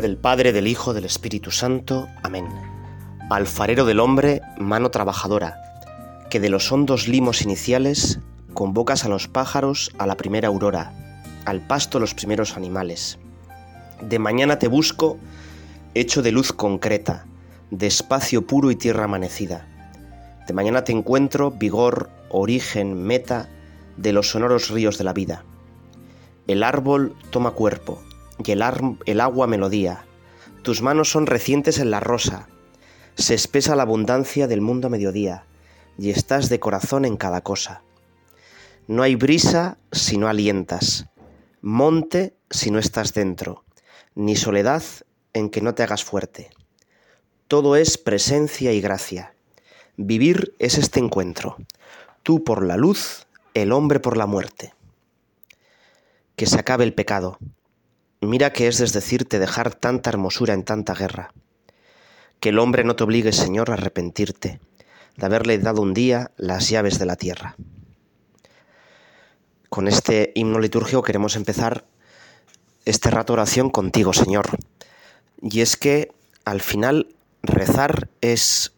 del Padre, del Hijo, del Espíritu Santo. Amén. Alfarero del hombre, mano trabajadora, que de los hondos limos iniciales convocas a los pájaros a la primera aurora, al pasto los primeros animales. De mañana te busco, hecho de luz concreta, de espacio puro y tierra amanecida. De mañana te encuentro, vigor, origen, meta de los sonoros ríos de la vida. El árbol toma cuerpo, y el, agua melodía. Tus manos son recientes en la rosa. Se espesa la abundancia del mundo a mediodía, y estás de corazón en cada cosa. No hay brisa si no alientas, monte si no estás dentro, ni soledad en que no te hagas fuerte. Todo es presencia y gracia. Vivir es este encuentro, tú por la luz, el hombre por la muerte. Que se acabe el pecado, Mira que es desdecirte dejar tanta hermosura en tanta guerra. Que el hombre no te obligue, Señor, a arrepentirte de haberle dado un día las llaves de la tierra. Con este himno litúrgico queremos empezar este rato oración contigo, Señor. Y es que al final rezar es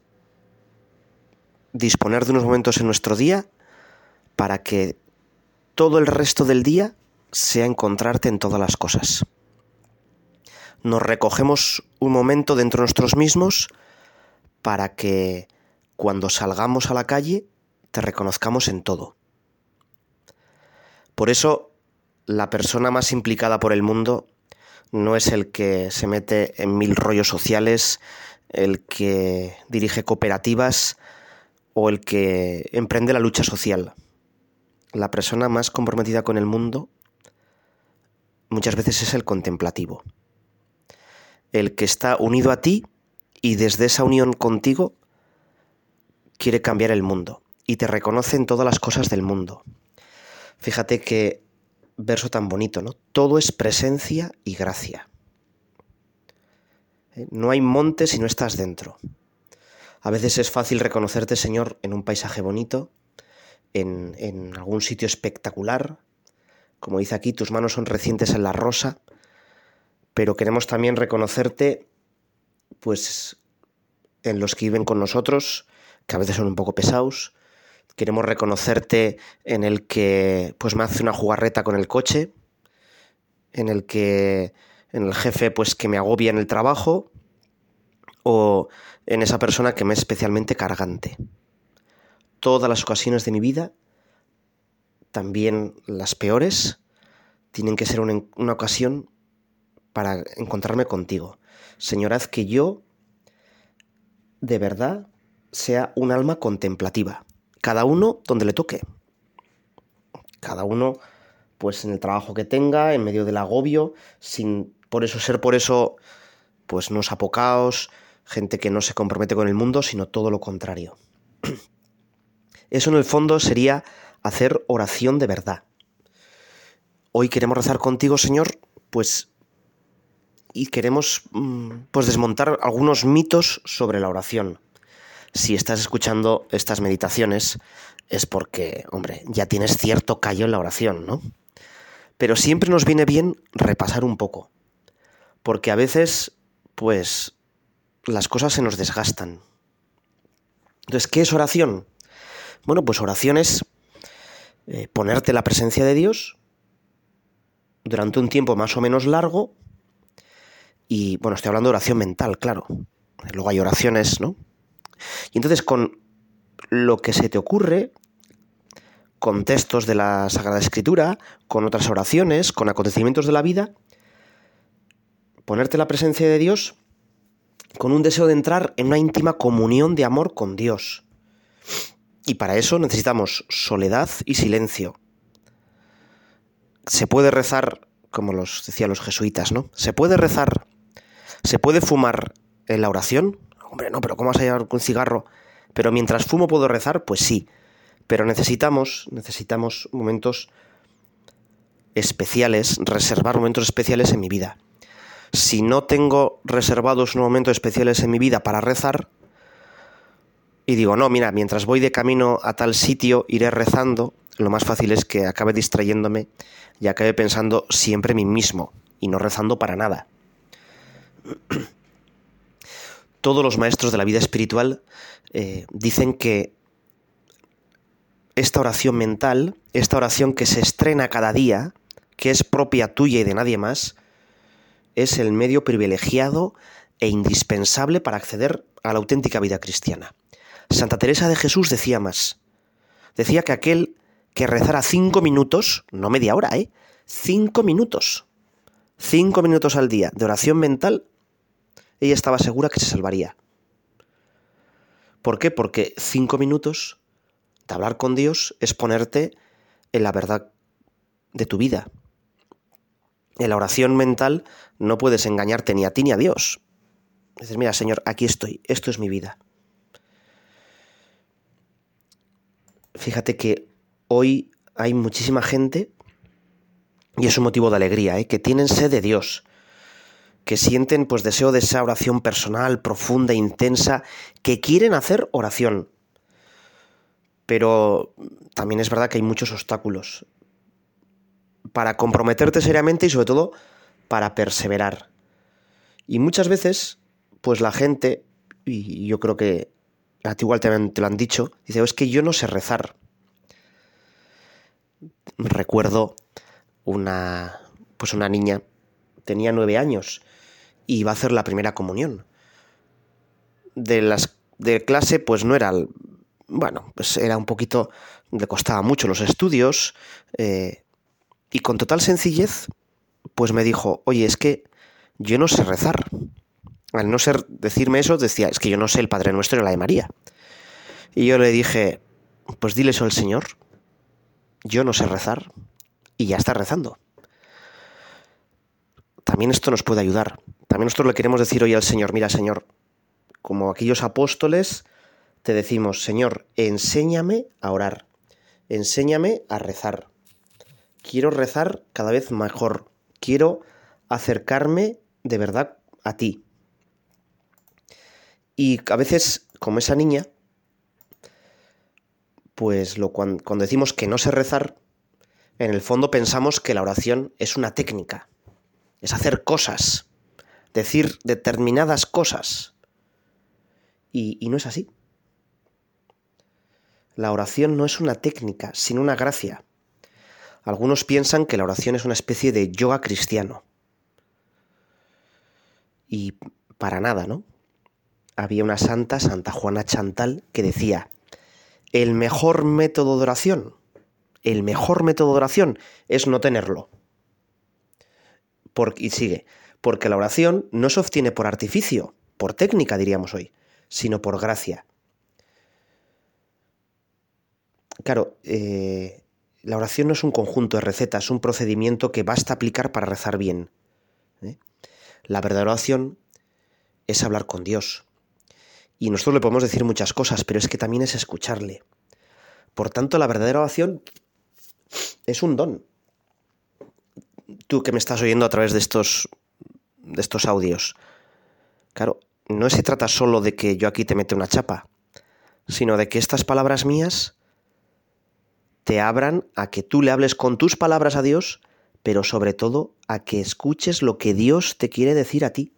disponer de unos momentos en nuestro día para que todo el resto del día sea encontrarte en todas las cosas. Nos recogemos un momento dentro de nosotros mismos para que cuando salgamos a la calle te reconozcamos en todo. Por eso, la persona más implicada por el mundo no es el que se mete en mil rollos sociales, el que dirige cooperativas o el que emprende la lucha social. La persona más comprometida con el mundo muchas veces es el contemplativo, el que está unido a ti y desde esa unión contigo quiere cambiar el mundo y te reconoce en todas las cosas del mundo. Fíjate qué verso tan bonito, ¿no? Todo es presencia y gracia. ¿Eh? No hay monte si no estás dentro. A veces es fácil reconocerte, Señor, en un paisaje bonito, en, en algún sitio espectacular, como dice aquí, tus manos son recientes en la rosa, pero queremos también reconocerte, pues, en los que viven con nosotros, que a veces son un poco pesados. Queremos reconocerte en el que, pues, me hace una jugarreta con el coche, en el que, en el jefe, pues, que me agobia en el trabajo, o en esa persona que me es especialmente cargante. Todas las ocasiones de mi vida también las peores tienen que ser una, ocasión para encontrarme contigo. Señor, haz que yo de verdad sea un alma contemplativa. Cada uno donde le toque. Cada uno, pues en el trabajo que tenga, en medio del agobio, sin por eso ser por eso, pues no apocaos, gente que no se compromete con el mundo, sino todo lo contrario. Eso en el fondo sería hacer oración de verdad. Hoy queremos rezar contigo, Señor, pues y queremos mm, pues desmontar algunos mitos sobre la oración. Si estás escuchando estas meditaciones es porque, hombre, ya tienes cierto callo en la oración, ¿no? Pero siempre nos viene bien repasar un poco, porque a veces, pues, las cosas se nos desgastan. Entonces, ¿qué es oración? Bueno, pues oración es eh, ponerte la presencia de Dios durante un tiempo más o menos largo y bueno, estoy hablando de oración mental, claro. Luego hay oraciones, ¿no? Y entonces con lo que se te ocurre, con textos de la Sagrada Escritura, con otras oraciones, con acontecimientos de la vida, ponerte la presencia de Dios con un deseo de entrar en una íntima comunión de amor con Dios. Y para eso necesitamos soledad y silencio. Se puede rezar, como los decían los jesuitas, ¿no? Se puede rezar, se puede fumar en la oración. Hombre, no, pero ¿cómo vas a llevar un cigarro? Pero mientras fumo puedo rezar, pues sí. Pero necesitamos, necesitamos momentos especiales, reservar momentos especiales en mi vida. Si no tengo reservados unos momentos especiales en mi vida para rezar, y digo, no, mira, mientras voy de camino a tal sitio, iré rezando, lo más fácil es que acabe distrayéndome y acabe pensando siempre en mí mismo y no rezando para nada. Todos los maestros de la vida espiritual eh, dicen que esta oración mental, esta oración que se estrena cada día, que es propia tuya y de nadie más, es el medio privilegiado e indispensable para acceder a la auténtica vida cristiana. Santa Teresa de Jesús decía más. Decía que aquel que rezara cinco minutos, no media hora, ¿eh? Cinco minutos. Cinco minutos al día de oración mental, ella estaba segura que se salvaría. ¿Por qué? Porque cinco minutos de hablar con Dios es ponerte en la verdad de tu vida. En la oración mental no puedes engañarte ni a ti ni a Dios. Dices, mira, Señor, aquí estoy, esto es mi vida. Fíjate que hoy hay muchísima gente, y es un motivo de alegría, ¿eh? que tienen sed de Dios, que sienten pues deseo de esa oración personal, profunda, intensa, que quieren hacer oración. Pero también es verdad que hay muchos obstáculos para comprometerte seriamente y sobre todo para perseverar. Y muchas veces, pues la gente, y yo creo que a ti igual te, lo han dicho, dice, es que yo no sé rezar. Recuerdo una, pues una niña, tenía nueve años, y iba a hacer la primera comunión. De las de clase, pues no era, bueno, pues era un poquito, le costaba mucho los estudios, eh, y con total sencillez, pues me dijo, oye, es que yo no sé rezar. Al no ser decirme eso, decía, es que yo no sé el Padre Nuestro y la de María. Y yo le dije, pues dile eso al Señor. Yo no sé rezar. Y ya está rezando. También esto nos puede ayudar. También nosotros le queremos decir hoy al Señor, mira Señor, como aquellos apóstoles, te decimos, Señor, enséñame a orar, enséñame a rezar quiero rezar cada vez mejor, quiero acercarme de verdad a ti. Y a veces, como esa niña, pues lo, cuando, cuando decimos que no sé rezar, en el fondo pensamos que la oración es una técnica, es hacer cosas, decir determinadas cosas. Y, y, no es así. La oración no es una técnica, sino una gracia. Algunos piensan que la oración es una especie de yoga cristiano. Y para nada, ¿no? Había una santa, Santa Juana Chantal, que decía, el mejor método de oración, el mejor método de oración es no tenerlo. y sigue, porque la oración no se obtiene por artificio, por técnica diríamos hoy, sino por gracia. Claro, eh, la oración no es un conjunto de recetas, es un procedimiento que basta aplicar para rezar bien. ¿eh? La verdadera oración es hablar con Dios. Y nosotros le podemos decir muchas cosas, pero es que también es escucharle. Por tanto, la verdadera oración es un don. Tú que me estás oyendo a través de estos, de estos audios. Claro, no se trata solo de que yo aquí te mete una chapa, sino de que estas palabras mías te abran a que tú le hables con tus palabras a Dios, pero sobre todo a que escuches lo que Dios te quiere decir a ti.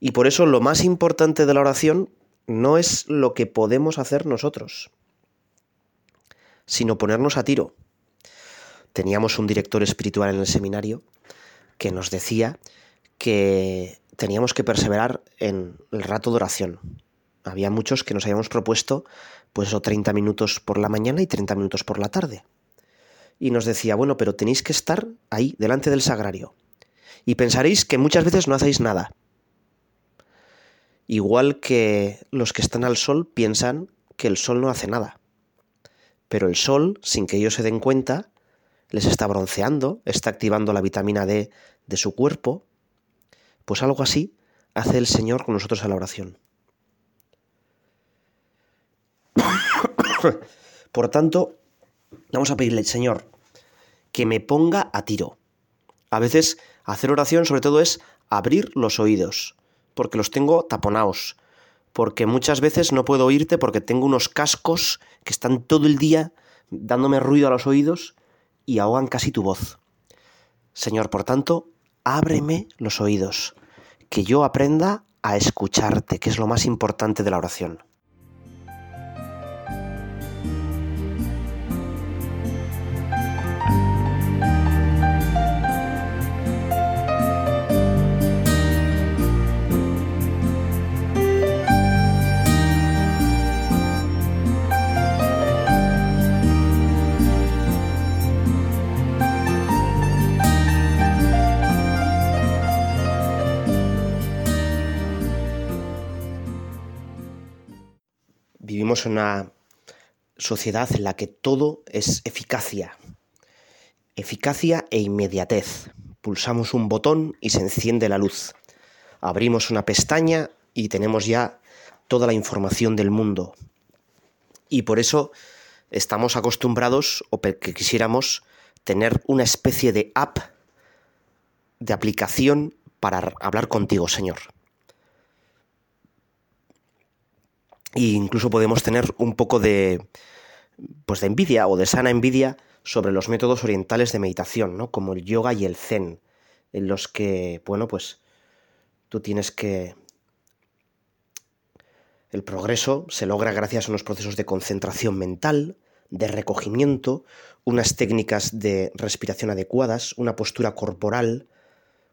Y por eso lo más importante de la oración no es lo que podemos hacer nosotros, sino ponernos a tiro. Teníamos un director espiritual en el seminario que nos decía que teníamos que perseverar en el rato de oración. Había muchos que nos habíamos propuesto pues o 30 minutos por la mañana y 30 minutos por la tarde. Y nos decía, bueno, pero tenéis que estar ahí, delante del sagrario. Y pensaréis que muchas veces no hacéis nada. Igual que los que están al sol piensan que el sol no hace nada. Pero el sol, sin que ellos se den cuenta, les está bronceando, está activando la vitamina D de su cuerpo. Pues algo así hace el Señor con nosotros a la oración. Por tanto, vamos a pedirle, Señor, que me ponga a tiro. A veces hacer oración sobre todo es abrir los oídos, porque los tengo taponados, porque muchas veces no puedo oírte porque tengo unos cascos que están todo el día dándome ruido a los oídos y ahogan casi tu voz. Señor, por tanto, ábreme los oídos, que yo aprenda a escucharte, que es lo más importante de la oración. Vivimos en una sociedad en la que todo es eficacia. Eficacia e inmediatez. Pulsamos un botón y se enciende la luz. Abrimos una pestaña y tenemos ya toda la información del mundo. Y por eso estamos acostumbrados o que quisiéramos tener una especie de app, de aplicación para hablar contigo, Señor. E incluso podemos tener un poco de, pues de envidia o de sana envidia sobre los métodos orientales de meditación, ¿no? Como el yoga y el zen, en los que, bueno, pues tú tienes que... El progreso se logra gracias a unos procesos de concentración mental, de recogimiento, unas técnicas de respiración adecuadas, una postura corporal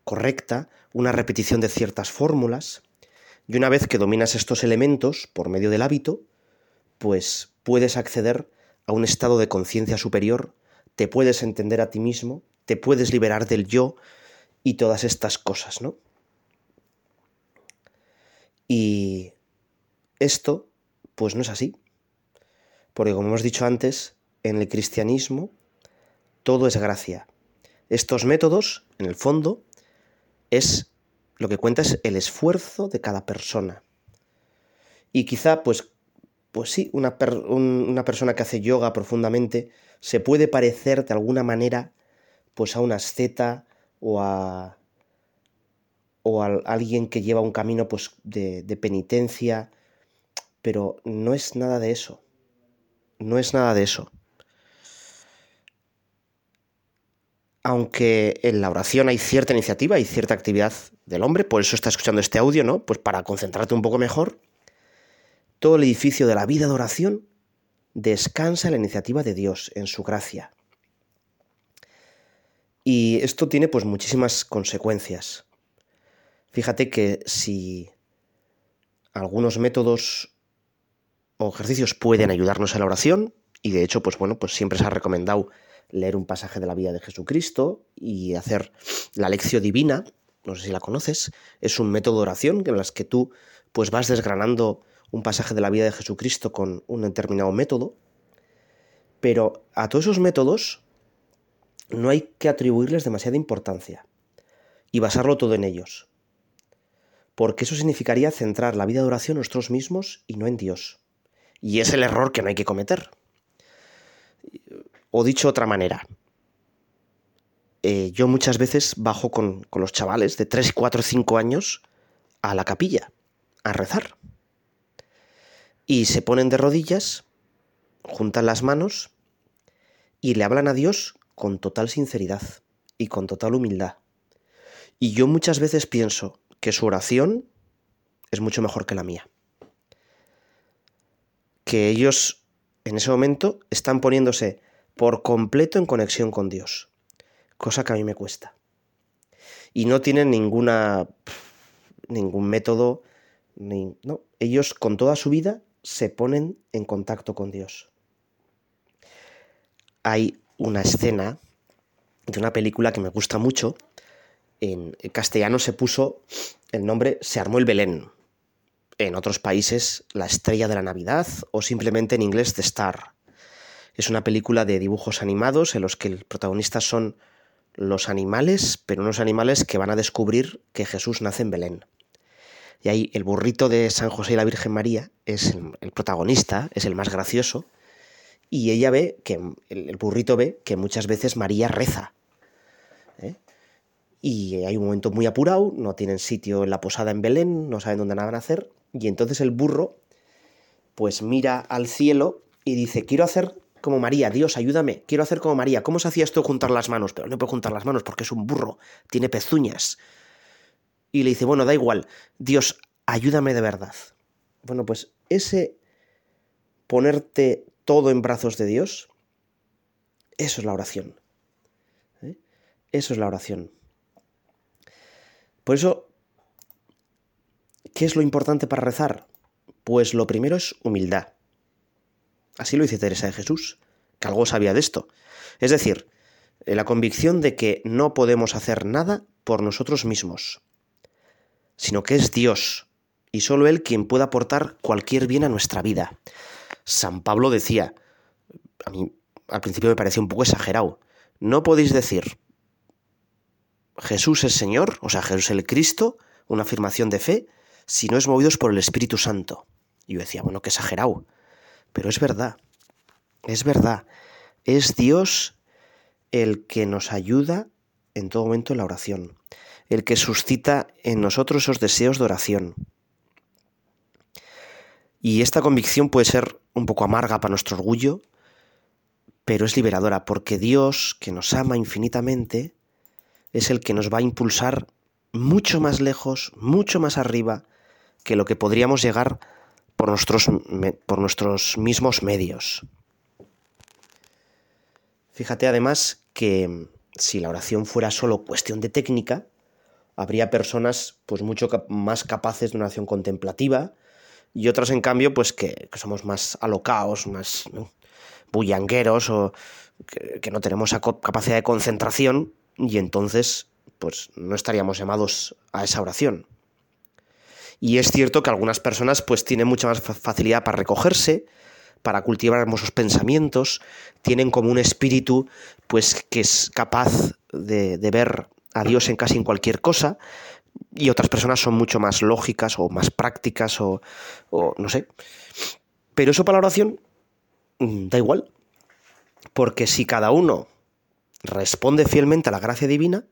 correcta, una repetición de ciertas fórmulas, y una vez que dominas estos elementos por medio del hábito, pues puedes acceder a un estado de conciencia superior, te puedes entender a ti mismo, te puedes liberar del yo y todas estas cosas, ¿no? Y esto, pues no es así. Porque como hemos dicho antes, en el cristianismo todo es gracia. Estos métodos, en el fondo, es lo que cuenta es el esfuerzo de cada persona. Y quizá, pues, pues sí, una, una persona que hace yoga profundamente se puede parecer de alguna manera pues a una asceta o a, o a alguien que lleva un camino pues, de, de penitencia, pero no es nada de eso. No es nada de eso. Aunque en la oración hay cierta iniciativa y cierta actividad del hombre, por eso está escuchando este audio, ¿no? Pues para concentrarte un poco mejor, todo el edificio de la vida de oración descansa en la iniciativa de Dios, en su gracia. Y esto tiene pues muchísimas consecuencias. Fíjate que si algunos métodos o ejercicios pueden ayudarnos en la oración, y de hecho, pues bueno, pues siempre se ha recomendado leer un pasaje de la vida de Jesucristo y hacer la lección divina, no sé si la conoces, es un método de oración en las que tú pues vas desgranando un pasaje de la vida de Jesucristo con un determinado método, pero a todos esos métodos no hay que atribuirles demasiada importancia y basarlo todo en ellos, porque eso significaría centrar la vida de oración en nosotros mismos y no en Dios. Y es el error que no hay que cometer. O dicho de otra manera, eh, yo muchas veces bajo con, con los chavales de 3, 4, 5 años a la capilla a rezar. Y se ponen de rodillas, juntan las manos y le hablan a Dios con total sinceridad y con total humildad. Y yo muchas veces pienso que su oración es mucho mejor que la mía. Que ellos en ese momento están poniéndose por completo en conexión con Dios, cosa que a mí me cuesta. Y no tienen ninguna ningún método, no, ellos con toda su vida se ponen en contacto con Dios. Hay una escena de una película que me gusta mucho. En castellano se puso el nombre Se armó el Belén. En otros países, La estrella de la Navidad o simplemente en inglés The Star. Es una película de dibujos animados en los que el protagonista son los animales, pero unos animales que van a descubrir que Jesús nace en Belén. Y ahí el burrito de San José y la Virgen María es el, protagonista, es el más gracioso, y ella ve que, el, burrito ve que muchas veces María reza. ¿eh? Y hay un momento muy apurado, no tienen sitio en la posada en Belén, no saben dónde van a hacer, y entonces el burro pues mira al cielo y dice, quiero hacer como María, Dios, ayúdame, quiero hacer como María. ¿Cómo se hacía esto juntar las manos? Pero no puedo juntar las manos porque es un burro, tiene pezuñas. y le dice, bueno, da igual, Dios, ayúdame de verdad. Bueno, pues ese ponerte todo en brazos de Dios, eso es la oración. ¿eh? Eso es la oración. Por eso, ¿qué es lo importante para rezar? Pues lo primero es humildad. Así lo dice Teresa de Jesús, que algo sabía de esto. Es decir, la convicción de que no podemos hacer nada por nosotros mismos, sino que es Dios, y solo Él quien puede aportar cualquier bien a nuestra vida. San Pablo decía, a mí al principio me parecía un poco exagerado, no podéis decir Jesús es Señor, o sea, Jesús es el Cristo, una afirmación de fe, si no es movidos por el Espíritu Santo. Y yo decía, bueno, qué exagerado, pero es verdad, es verdad, es Dios el que nos ayuda en todo momento en la oración, el que suscita en nosotros esos deseos de oración. Y esta convicción puede ser un poco amarga para nuestro orgullo, pero es liberadora, porque Dios, que nos ama infinitamente, es el que nos va a impulsar mucho más lejos, mucho más arriba, que lo que podríamos llegar por nuestros, por nuestros mismos medios. Fíjate además que si la oración fuera solo cuestión de técnica, habría personas pues mucho más capaces de una oración contemplativa y otras en cambio pues que, somos más alocaos, más bullangueros o que, que, no tenemos capacidad de concentración y entonces pues no estaríamos llamados a esa oración. Y es cierto que algunas personas pues tienen mucha más facilidad para recogerse, para cultivar hermosos pensamientos, tienen como un espíritu pues que es capaz de, ver a Dios en casi en cualquier cosa, y otras personas son mucho más lógicas o más prácticas o, o no sé. Pero eso para la oración mm, da igual, porque si cada uno responde fielmente a la gracia divina,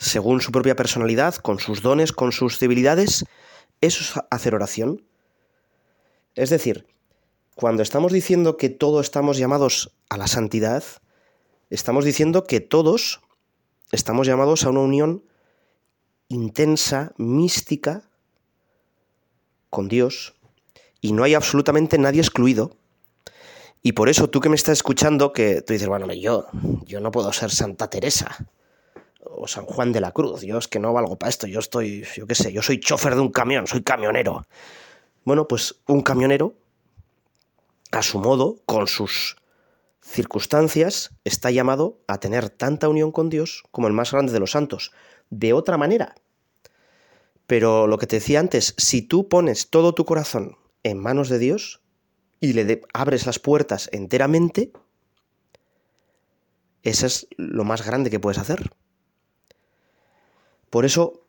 según su propia personalidad, con sus dones, con sus debilidades, eso es hacer oración. Es decir, cuando estamos diciendo que todos estamos llamados a la santidad, estamos diciendo que todos estamos llamados a una unión intensa, mística, con Dios, y no hay absolutamente nadie excluido. Y por eso tú que me estás escuchando, que tú dices, bueno, yo, yo no puedo ser Santa Teresa o San Juan de la Cruz, yo es que no valgo para esto, yo estoy, yo qué sé, yo soy chofer de un camión, soy camionero. Bueno, pues un camionero a su modo, con sus circunstancias, está llamado a tener tanta unión con Dios como el más grande de los santos. De otra manera. Pero lo que te decía antes, si tú pones todo tu corazón en manos de Dios y le abres las puertas enteramente, eso es lo más grande que puedes hacer. Por eso,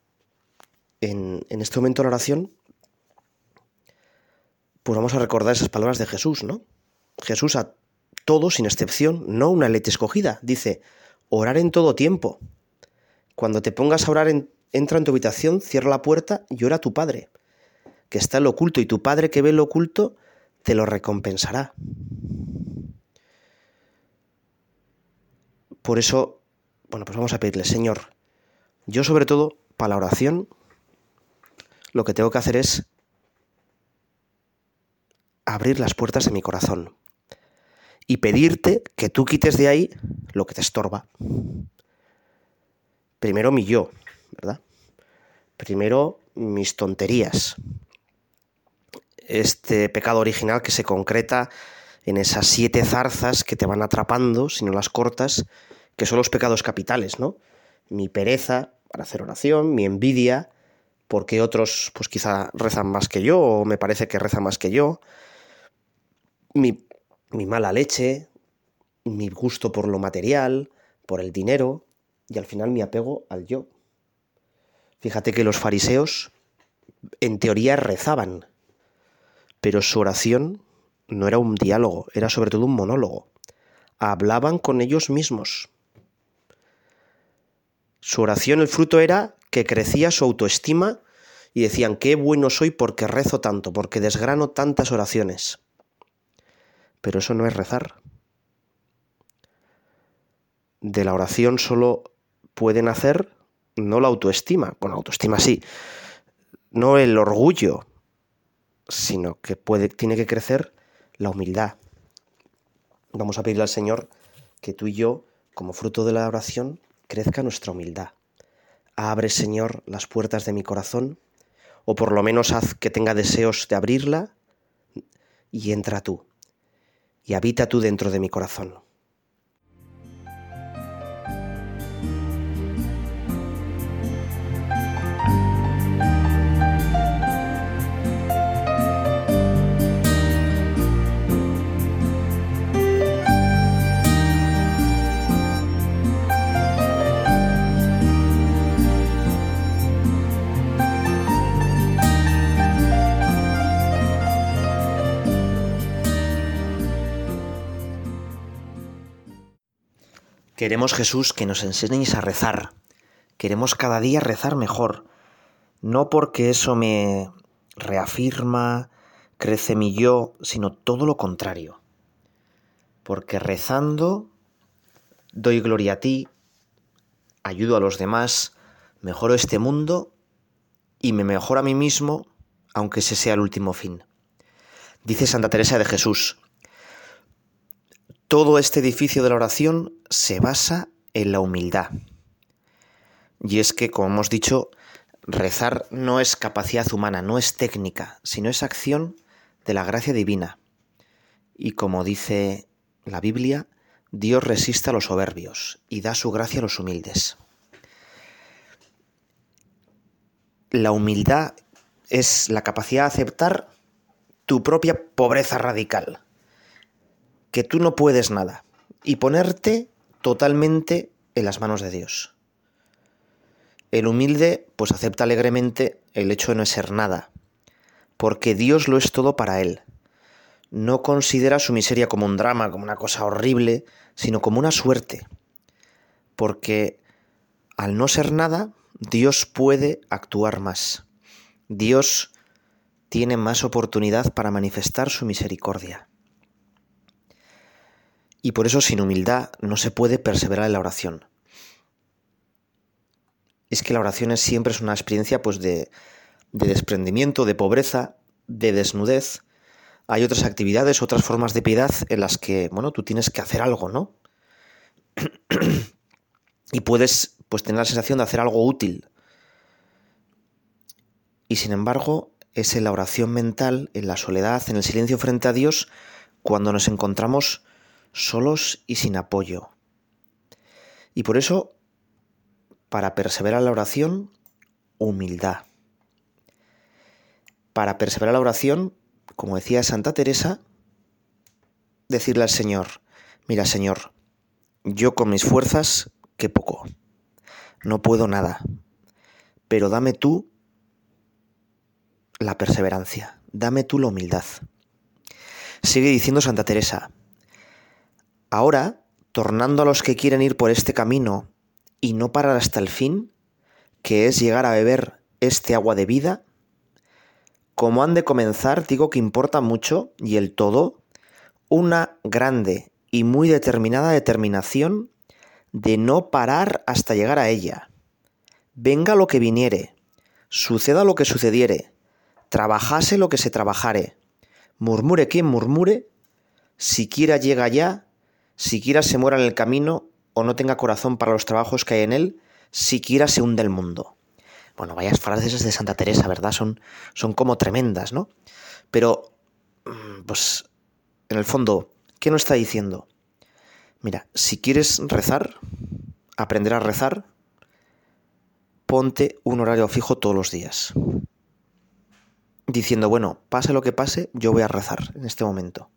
en, este momento de la oración, pues vamos a recordar esas palabras de Jesús, ¿no? Jesús a todos, sin excepción, no una leche escogida, dice, orar en todo tiempo. Cuando te pongas a orar, entra en tu habitación, cierra la puerta y ora a tu Padre, que está en lo oculto, y tu Padre que ve lo oculto te lo recompensará. Por eso, bueno, pues vamos a pedirle, Señor, yo sobre todo, para la oración, lo que tengo que hacer es abrir las puertas de mi corazón y pedirte que tú quites de ahí lo que te estorba. Primero mi yo, ¿verdad? Primero mis tonterías. Este pecado original que se concreta en esas siete zarzas que te van atrapando si no las cortas, que son los pecados capitales, ¿no? Mi pereza para hacer oración, mi envidia, porque otros pues quizá rezan más que yo o me parece que rezan más que yo, mi, mala leche, mi gusto por lo material, por el dinero y al final mi apego al yo. Fíjate que los fariseos en teoría rezaban, pero su oración no era un diálogo, era sobre todo un monólogo. Hablaban con ellos mismos. Su oración, el fruto era que crecía su autoestima y decían, qué bueno soy porque rezo tanto, porque desgrano tantas oraciones. Pero eso no es rezar. De la oración solo pueden hacer no la autoestima, bueno, autoestima sí, no el orgullo, sino que puede, tiene que crecer la humildad. Vamos a pedirle al Señor que tú y yo, como fruto de la oración, crezca nuestra humildad. Abre, Señor, las puertas de mi corazón, o por lo menos haz que tenga deseos de abrirla, y entra tú, y habita tú dentro de mi corazón. Queremos, Jesús, que nos enseñes a rezar. Queremos cada día rezar mejor. No porque eso me reafirma, crece mi yo, sino todo lo contrario. Porque rezando doy gloria a ti, ayudo a los demás, mejoro este mundo y me mejoro a mí mismo, aunque ese sea el último fin. Dice Santa Teresa de Jesús, todo este edificio de la oración se basa en la humildad. Y es que, como hemos dicho, rezar no es capacidad humana, no es técnica, sino es acción de la gracia divina. Y como dice la Biblia, Dios resiste a los soberbios y da su gracia a los humildes. La humildad es la capacidad de aceptar tu propia pobreza radical que tú no puedes nada y ponerte totalmente en las manos de Dios. El humilde pues acepta alegremente el hecho de no ser nada, porque Dios lo es todo para él. No considera su miseria como un drama, como una cosa horrible, sino como una suerte, porque al no ser nada, Dios puede actuar más. Dios tiene más oportunidad para manifestar su misericordia. Y por eso sin humildad no se puede perseverar en la oración. Es que la oración es, siempre es una experiencia pues, de, de desprendimiento, de pobreza, de desnudez. Hay otras actividades, otras formas de piedad en las que, bueno, tú tienes que hacer algo, ¿no? y puedes pues tener la sensación de hacer algo útil. Y sin embargo, es en la oración mental, en la soledad, en el silencio frente a Dios, cuando nos encontramos solos y sin apoyo. Y por eso, para perseverar la oración, humildad. Para perseverar la oración, como decía Santa Teresa, decirle al Señor, mira Señor, yo con mis fuerzas, qué poco, no puedo nada, pero dame tú la perseverancia, dame tú la humildad. Sigue diciendo Santa Teresa, Ahora, tornando a los que quieren ir por este camino y no parar hasta el fin, que es llegar a beber este agua de vida, como han de comenzar, digo que importa mucho, y el todo, una grande y muy determinada determinación de no parar hasta llegar a ella. Venga lo que viniere, suceda lo que sucediere, trabajase lo que se trabajare, murmure quien murmure, siquiera llega ya siquiera se muera en el camino o no tenga corazón para los trabajos que hay en él, siquiera se hunde el mundo. Bueno, vayas frases de Santa Teresa, ¿verdad? Son, son como tremendas, ¿no? Pero, mm, pues, en el fondo, ¿qué nos está diciendo? Mira, si quieres rezar, aprender a rezar, ponte un horario fijo todos los días. Diciendo, bueno, pase lo que pase, yo voy a rezar en este momento.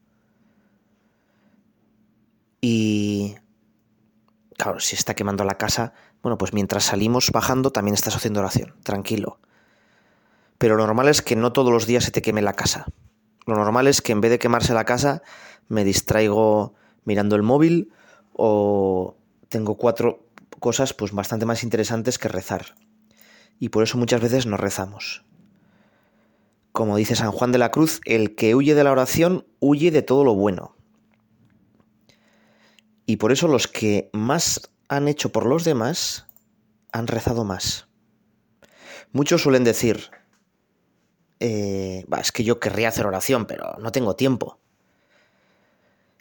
Y claro, si está quemando la casa, bueno, pues mientras salimos bajando también estás haciendo oración, tranquilo. Pero lo normal es que no todos los días se te queme la casa. Lo normal es que en vez de quemarse la casa, me distraigo mirando el móvil o tengo cuatro cosas pues bastante más interesantes que rezar. Y por eso muchas veces no rezamos. Como dice San Juan de la Cruz, el que huye de la oración huye de todo lo bueno. Y por eso los que más han hecho por los demás han rezado más. Muchos suelen decir, eh, es que yo querría hacer oración, pero no tengo tiempo.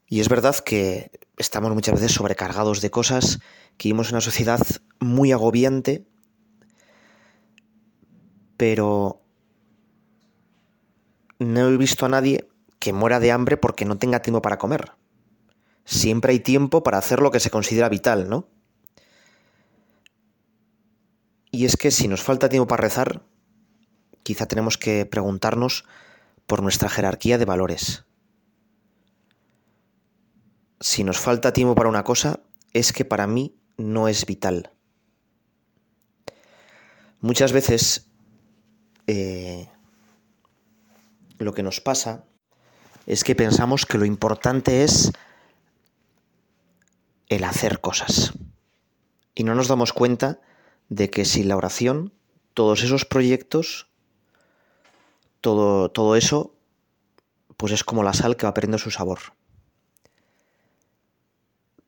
Y es verdad que estamos muchas veces sobrecargados de cosas, que vivimos en una sociedad muy agobiante, pero no he visto a nadie que muera de hambre porque no tenga tiempo para comer. Siempre hay tiempo para hacer lo que se considera vital, ¿no? Y es que si nos falta tiempo para rezar, quizá tenemos que preguntarnos por nuestra jerarquía de valores. Si nos falta tiempo para una cosa, es que para mí no es vital. Muchas veces eh, lo que nos pasa es que pensamos que lo importante es el hacer cosas. Y no nos damos cuenta de que sin la oración, todos esos proyectos, todo, todo eso, pues es como la sal que va perdiendo su sabor.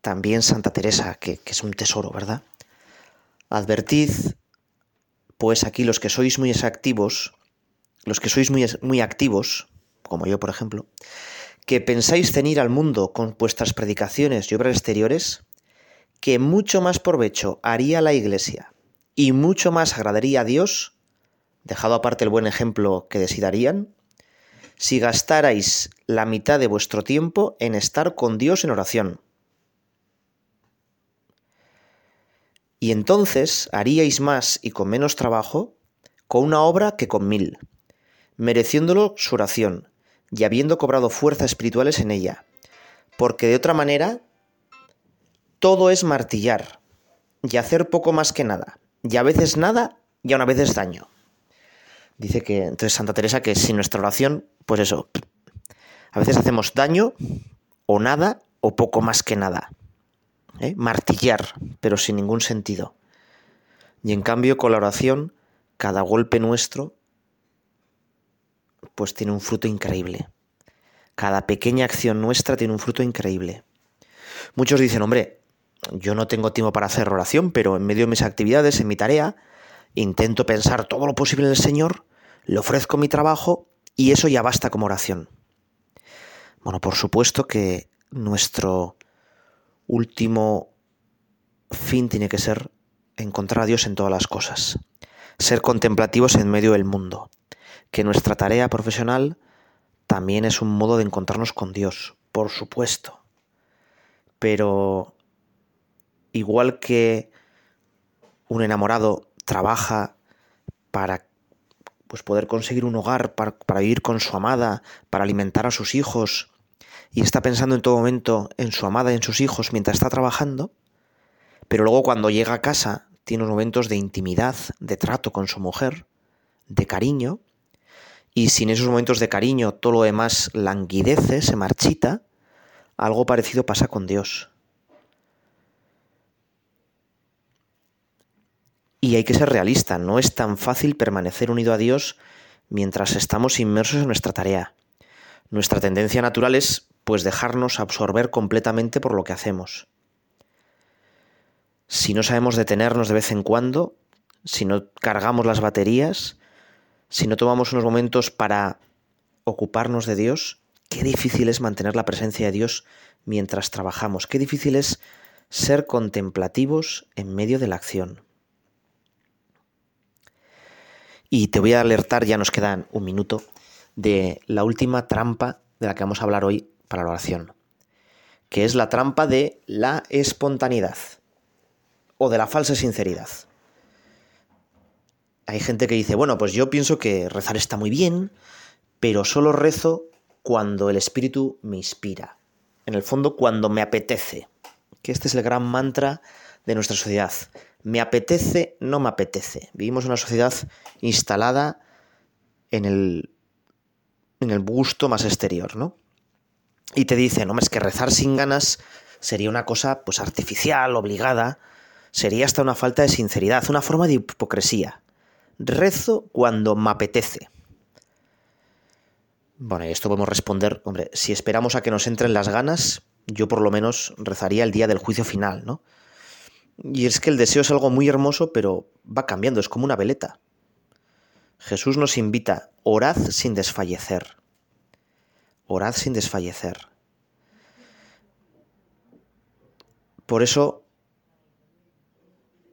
También Santa Teresa, que, que es un tesoro, ¿verdad? Advertid, pues aquí los que sois muy activos, los que sois muy, muy activos, como yo por ejemplo, que pensáis cenir al mundo con vuestras predicaciones y obras exteriores, que mucho más provecho haría la Iglesia y mucho más agradaría a Dios, dejado aparte el buen ejemplo que decidarían, si gastarais la mitad de vuestro tiempo en estar con Dios en oración. Y entonces haríais más y con menos trabajo con una obra que con mil, mereciéndolo su oración y habiendo cobrado fuerzas espirituales en ella, porque de otra manera todo es martillar y hacer poco más que nada y a veces nada y a una vez es daño. Dice que entonces Santa Teresa que sin nuestra oración, pues eso, a veces hacemos daño o nada o poco más que nada. ¿eh? Martillar, pero sin ningún sentido. Y en cambio con la oración, cada golpe nuestro, pues tiene un fruto increíble. Cada pequeña acción nuestra tiene un fruto increíble. Muchos dicen, hombre, yo no tengo tiempo para hacer oración, pero en medio de mis actividades, en mi tarea, intento pensar todo lo posible en el Señor, le ofrezco mi trabajo y eso ya basta como oración. Bueno, por supuesto que nuestro último fin tiene que ser encontrar a Dios en todas las cosas, ser contemplativos en medio del mundo, que nuestra tarea profesional también es un modo de encontrarnos con Dios, por supuesto. Pero igual que un enamorado trabaja para pues poder conseguir un hogar, para, para, vivir con su amada, para alimentar a sus hijos, y está pensando en todo momento en su amada y en sus hijos mientras está trabajando, pero luego cuando llega a casa tiene unos momentos de intimidad, de trato con su mujer, de cariño, y sin esos momentos de cariño todo lo demás languidece, se marchita, algo parecido pasa con Dios. Y hay que ser realista, no es tan fácil permanecer unido a Dios mientras estamos inmersos en nuestra tarea. Nuestra tendencia natural es pues dejarnos absorber completamente por lo que hacemos. Si no sabemos detenernos de vez en cuando, si no cargamos las baterías, si no tomamos unos momentos para ocuparnos de Dios, qué difícil es mantener la presencia de Dios mientras trabajamos, qué difícil es ser contemplativos en medio de la acción. Y te voy a alertar, ya nos quedan un minuto, de la última trampa de la que vamos a hablar hoy para la oración, que es la trampa de la espontaneidad o de la falsa sinceridad. Hay gente que dice, bueno, pues yo pienso que rezar está muy bien, pero solo rezo cuando el espíritu me inspira. En el fondo, cuando me apetece. Que este es el gran mantra de nuestra sociedad me apetece, no me apetece. Vivimos una sociedad instalada en el, en el gusto más exterior, ¿no? Y te dicen, no, es que rezar sin ganas sería una cosa pues artificial, obligada, sería hasta una falta de sinceridad, una forma de hipocresía. Rezo cuando me apetece. Bueno, y esto podemos responder, hombre, si esperamos a que nos entren las ganas, yo por lo menos rezaría el día del juicio final, ¿no? Y es que el deseo es algo muy hermoso, pero va cambiando, es como una veleta. Jesús nos invita, orad sin desfallecer. Orad sin desfallecer. Por eso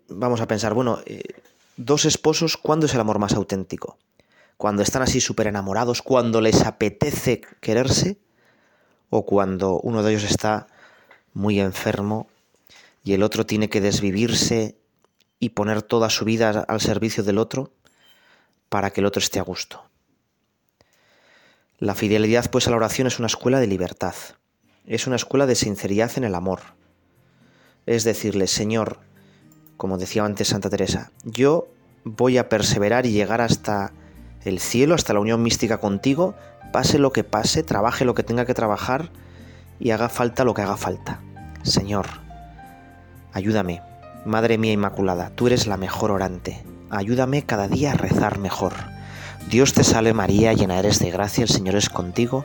vamos a pensar, bueno, eh, dos esposos, ¿cuándo es el amor más auténtico? Cuando están así súper enamorados, cuando les apetece quererse, o cuando uno de ellos está muy enfermo y el otro tiene que desvivirse y poner toda su vida al servicio del otro para que el otro esté a gusto. La fidelidad pues a la oración es una escuela de libertad, es una escuela de sinceridad en el amor. Es decirle, Señor, como decía antes Santa Teresa, yo voy a perseverar y llegar hasta el cielo, hasta la unión mística contigo, pase lo que pase, trabaje lo que tenga que trabajar y haga falta lo que haga falta. Señor, ayúdame, Madre mía Inmaculada, tú eres la mejor orante, ayúdame cada día a rezar mejor. Dios te salve María, llena eres de gracia, el Señor es contigo,